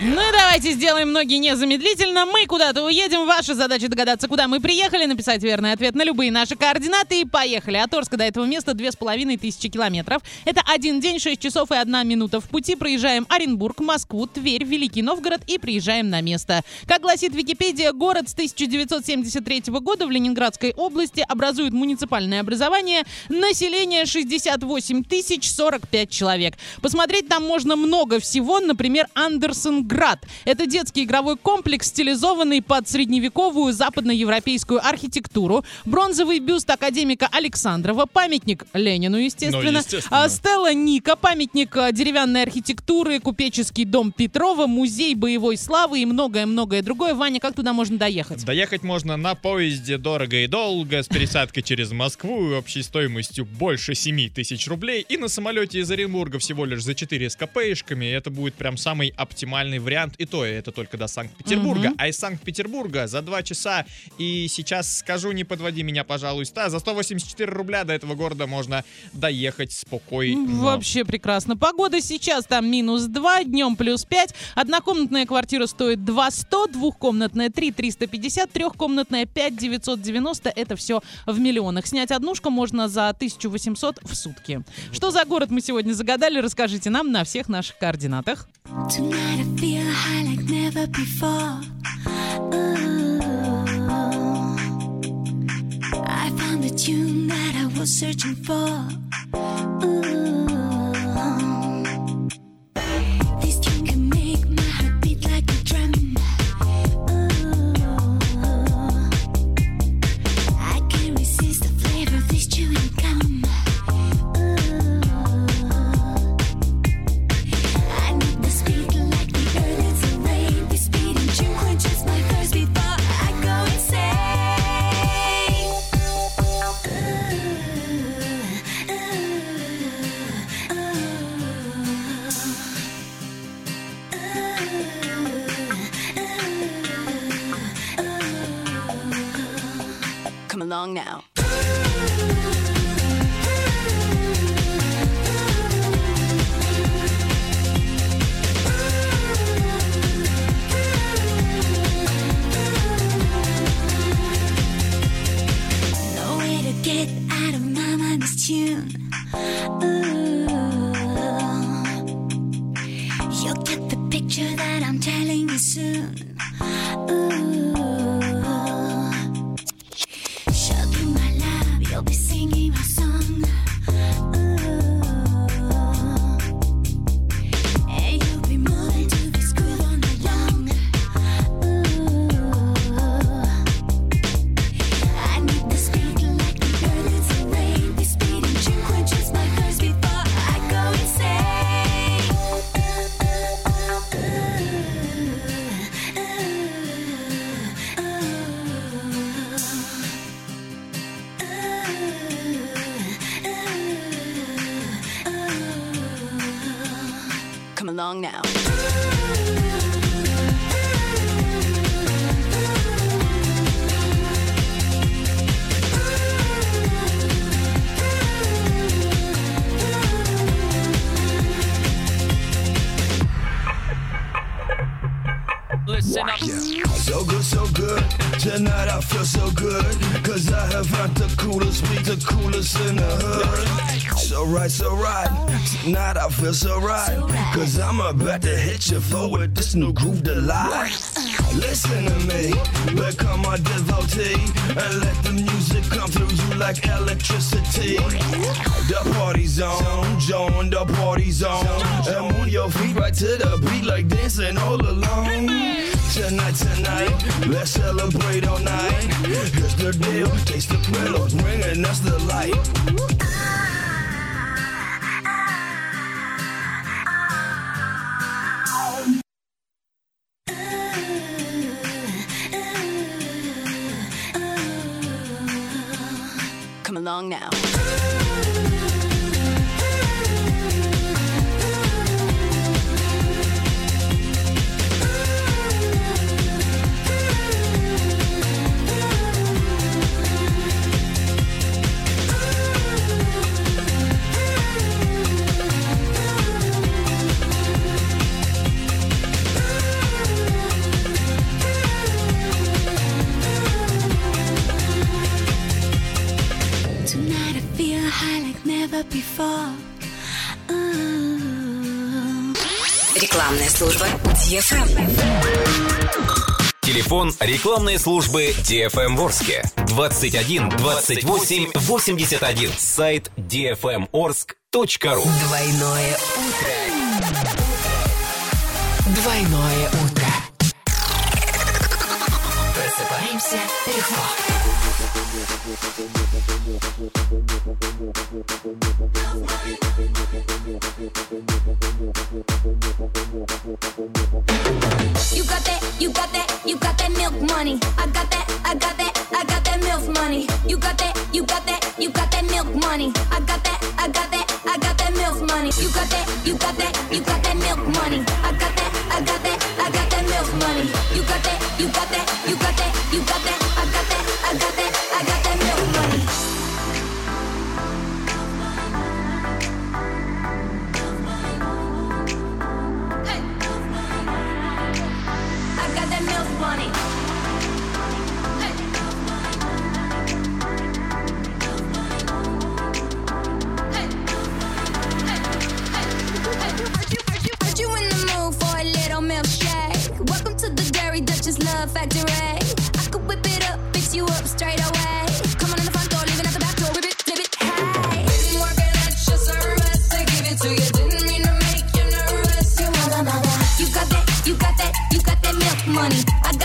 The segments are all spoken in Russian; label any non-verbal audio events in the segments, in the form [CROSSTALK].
Ну и давайте сделаем ноги незамедлительно. Мы куда-то уедем. Ваша задача догадаться, куда мы приехали, написать верный ответ на любые наши координаты и поехали. От Орска до этого места две с половиной тысячи километров. Это один день, 6 часов и одна минута. В пути проезжаем Оренбург, Москву, Тверь, Великий Новгород и приезжаем на место. Как гласит Википедия, город с 1973 года в Ленинградской области образует муниципальное образование. Население 68 тысяч 45 человек. Посмотреть там можно много всего. Например, Андерсон Град. Это детский игровой комплекс, стилизованный под средневековую западноевропейскую архитектуру. Бронзовый бюст академика Александрова, памятник Ленину, естественно. Ну, естественно. А, Стелла Ника, памятник а, деревянной архитектуры, купеческий дом Петрова, музей боевой славы и многое-многое другое. Ваня, как туда можно доехать? Доехать можно на поезде дорого и долго, с пересадкой через Москву общей стоимостью больше 7 тысяч рублей, и на самолете из Оренбурга всего лишь за 4 с копеечками. Это будет прям самый оптимальный вариант, и то это только до Санкт-Петербурга. Мгм. А из Санкт-Петербурга за 2 часа, и сейчас скажу, не подводи меня, пожалуйста, за 184 рубля до этого города можно доехать спокойно. Вообще прекрасно. Погода сейчас там минус 2, днем плюс 5. Однокомнатная квартира стоит 2 100, двухкомнатная 3 350, трехкомнатная 5 990. Это все в миллионах. Снять однушку можно за 1800 в сутки. Что за город мы сегодня загадали, расскажите нам на всех наших координатах. Tonight I feel high like never before. Ooh. I found the tune that I was searching for. Come along now. No way to get out of my mind this tune. Ooh. You'll get the picture that I'm telling you soon. Ooh. song now. Right, so right. Tonight I feel so right. Cause I'm about to hit you forward. This new groove delight. Listen to me, become a devotee. And let the music come through you like electricity. The party's on, join the party zone. And move your feet right to the beat like dancing all alone. Tonight, tonight, let's celebrate all night. Here's the deal, taste the thrill of bringing us the light. song now. Come along now. before. Ooh. Рекламная служба DFM. Телефон рекламной службы DFM Ворске 21 28 81. Сайт dfmorsk.ru Двойное утро. Двойное утро. Просыпаемся легко. You got that, you got that, you got that milk money. I got that, I got that, I got that milk money. You got that, you got that, you got that milk money. I got that, I got money. I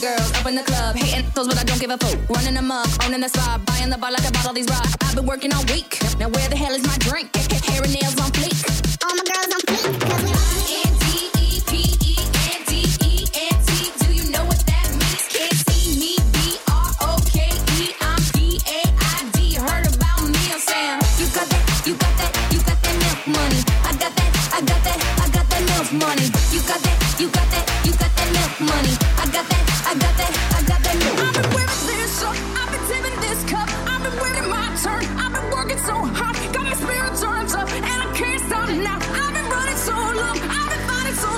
girls up in the club, hating those, but I don't give a fuck. Running amok, owning the spot, buying the bar like I bought all these rocks. I've been working all week. Now where the hell is my drink? Hair and nails on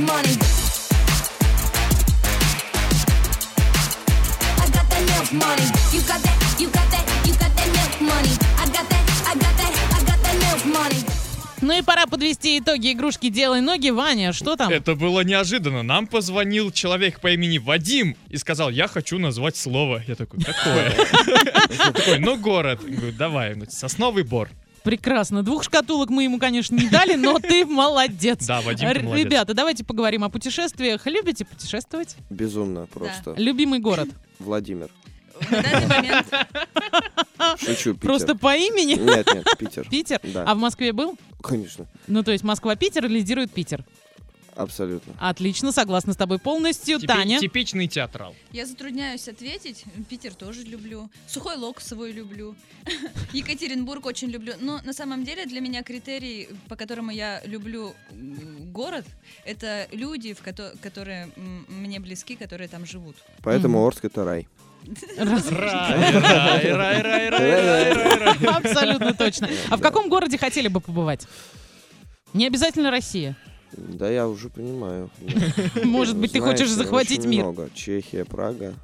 money. I got that milk money. You got that, you got that, you got that milk money. I got that, I got that, I got that milk money. Ну и пора подвести итоги игрушки «Делай ноги». Ваня, что там? Это было неожиданно. Нам позвонил человек по имени Вадим и сказал, я хочу назвать слово. Я такой, какое? [LAUGHS] Такой, ну город. Давай, ну, сосновый бор. Прекрасно. Двух шкатулок мы ему, конечно, не дали, но ты [LAUGHS] молодец. Да, Вадим, ты молодец. Ребята, давайте поговорим о путешествиях. Любите путешествовать? Безумно просто. Любимый город? Владимир. На данный момент [LAUGHS] Шучу, Питер. Просто по имени? Нет, нет, Питер. Питер? Да. А в Москве был? Конечно, Ну, то есть Москва-Питер лидирует Питер. Абсолютно. Отлично, согласна с тобой полностью. Типи- Таня? Типичный театрал. я затрудняюсь ответить. Питер тоже люблю. Сухой лог свой люблю. [LAUGHS] Екатеринбург очень люблю. Но на самом деле для меня критерий, по которому я люблю город, это люди, в кото- которые м, мне близки, которые там живут. Поэтому Орск это рай. Раз- [LAUGHS] Рай, рай, рай, рай, рай, рай, рай, рай. Абсолютно точно. А в каком городе хотели бы побывать? Не обязательно Россия. Да, я уже понимаю. [LAUGHS] Может быть, ты хочешь захватить мир. много. Чехия, Прага.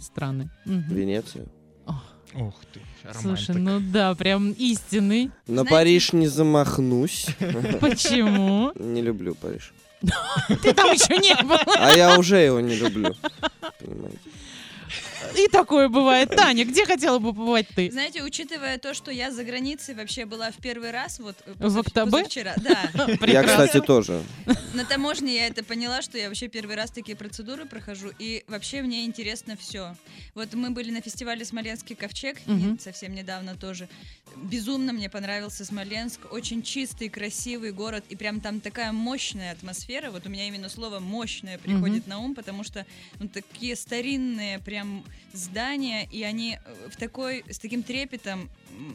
Страны. Венеция. Ух ты, Слушай, романтик. ну да, прям истинный. На Знаете- Париж не замахнусь. [LAUGHS] Почему? Не люблю Париж. [LAUGHS] Ты там еще не был. А я уже его не люблю. Понимаете? И такое бывает. Таня, где хотела бы побывать ты? Знаете, учитывая то, что я за границей вообще была в первый раз, вот В Октябре? позавчера, да, [LAUGHS] Я, кстати, тоже. на таможне я это поняла, что я вообще первый раз такие процедуры прохожу, и вообще мне интересно все. Вот мы были на фестивале «Смоленский ковчег» совсем недавно тоже. Безумно мне понравился Смоленск, очень чистый, красивый город, и прям там такая мощная атмосфера. Вот у меня именно слово «мощное» приходит на ум, потому что ну, такие старинные прям здания, и они э, в такой, с таким трепетом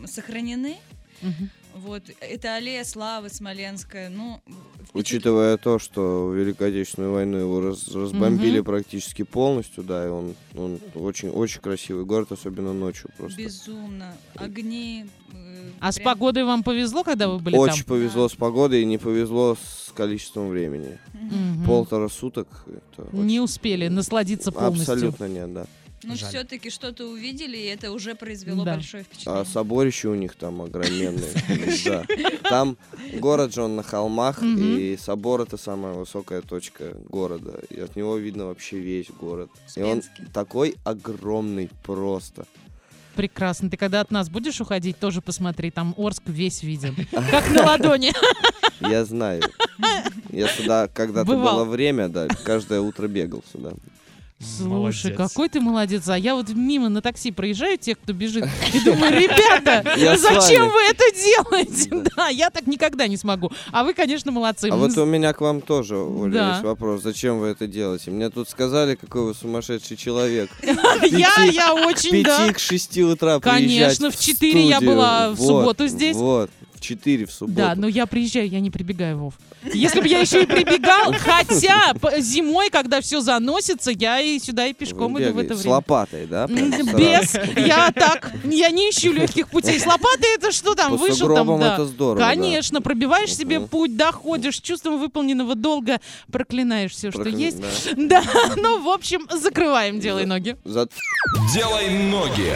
сохранены. Мгм. Вот, это аллея славы Смоленская, ну... Учитывая то, что в Великой Отечественную войну его раз- разбомбили Мгм. практически полностью, да, и он, он очень, очень красивый город, особенно ночью просто. Безумно. Огни. э, А с погодой вам повезло, когда вы были Очень там? повезло с погодой и не повезло с количеством времени. Мгм. Полтора суток. Это очень- Не успели насладиться полностью. Абсолютно нет, да. Ну, Жаль. все-таки что-то увидели, и это уже произвело Да. большое А впечатление. соборище у них там огроменное. [LAUGHS] Да. Там город же он на холмах, и собор это самая высокая точка города. И от него видно вообще весь город. И он такой огромный просто. Прекрасно. Ты когда от нас будешь уходить, тоже посмотри. Там Орск весь виден. [LAUGHS] Как на ладони. Я знаю. Я сюда когда-то было время, да, каждое утро бегал сюда. Слушай, Молодец. какой ты молодец. А я вот мимо на такси проезжаю, те, кто бежит, и [LAUGHS] думаю, ребята, зачем вы это делаете? Да, я так никогда не смогу. А вы, конечно, молодцы. А вот у меня к вам тоже, Оля, есть вопрос. Зачем вы это делаете? Мне тут сказали, какой вы сумасшедший человек. [LAUGHS] Я, я очень, да. к шести утра Конечно, в четыре я была в субботу здесь. Вот, в четыре в субботу. Да, но я приезжаю, я не прибегаю, Вов. Если бы я еще и прибегал, хотя зимой, когда все заносится, я и сюда и пешком иду в это С время. лопатой, да? Без, я [LAUGHS] так, я не ищу легких путей. С лопатой это что там, вышел там, да. это здорово. Конечно, пробиваешь себе путь, доходишь, с чувством выполненного долга, проклинаешь все, что есть. [LAUGHS] да. Ну, в общем, закрываем, делай ноги. За- Делай ноги.